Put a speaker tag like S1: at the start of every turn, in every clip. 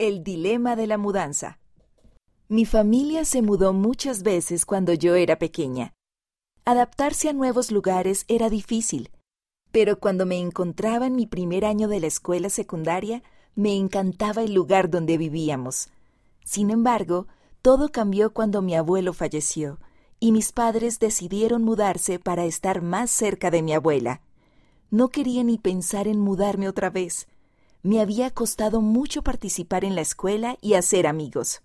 S1: El dilema de la mudanza. Mi familia se mudó muchas veces cuando yo era pequeña. Adaptarse a nuevos lugares era difícil, pero cuando me encontraba en mi primer año de la escuela secundaria, me encantaba el lugar donde vivíamos. Sin embargo, todo cambió cuando mi abuelo falleció, y mis padres decidieron mudarse para estar más cerca de mi abuela. No quería ni pensar en mudarme otra vez. Me había costado mucho participar en la escuela y hacer amigos.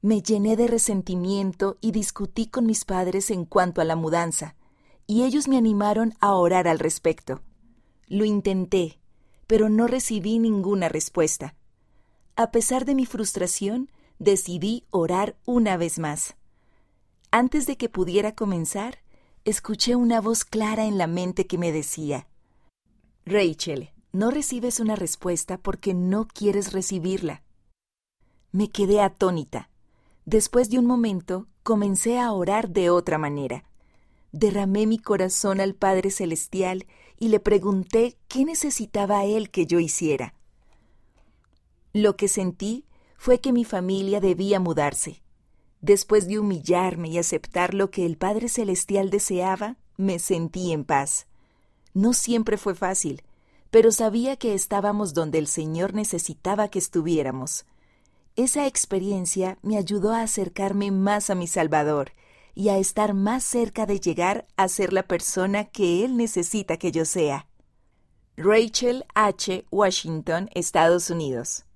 S1: Me llené de resentimiento y discutí con mis padres en cuanto a la mudanza, y ellos me animaron a orar al respecto. Lo intenté, pero no recibí ninguna respuesta. A pesar de mi frustración, decidí orar una vez más. Antes de que pudiera comenzar, escuché una voz clara en la mente que me decía, Rachel, no recibes una respuesta porque no quieres recibirla. Me quedé atónita. Después de un momento, comencé a orar de otra manera. Derramé mi corazón al Padre Celestial y le pregunté qué necesitaba Él que yo hiciera. Lo que sentí fue que mi familia debía mudarse. Después de humillarme y aceptar lo que el Padre Celestial deseaba, me sentí en paz. No siempre fue fácil, pero sabía que estábamos donde el Señor necesitaba que estuviéramos. Esa experiencia me ayudó a acercarme más a mi Salvador y a estar más cerca de llegar a ser la persona que Él necesita que yo sea. Rachel H. Washington, Estados Unidos.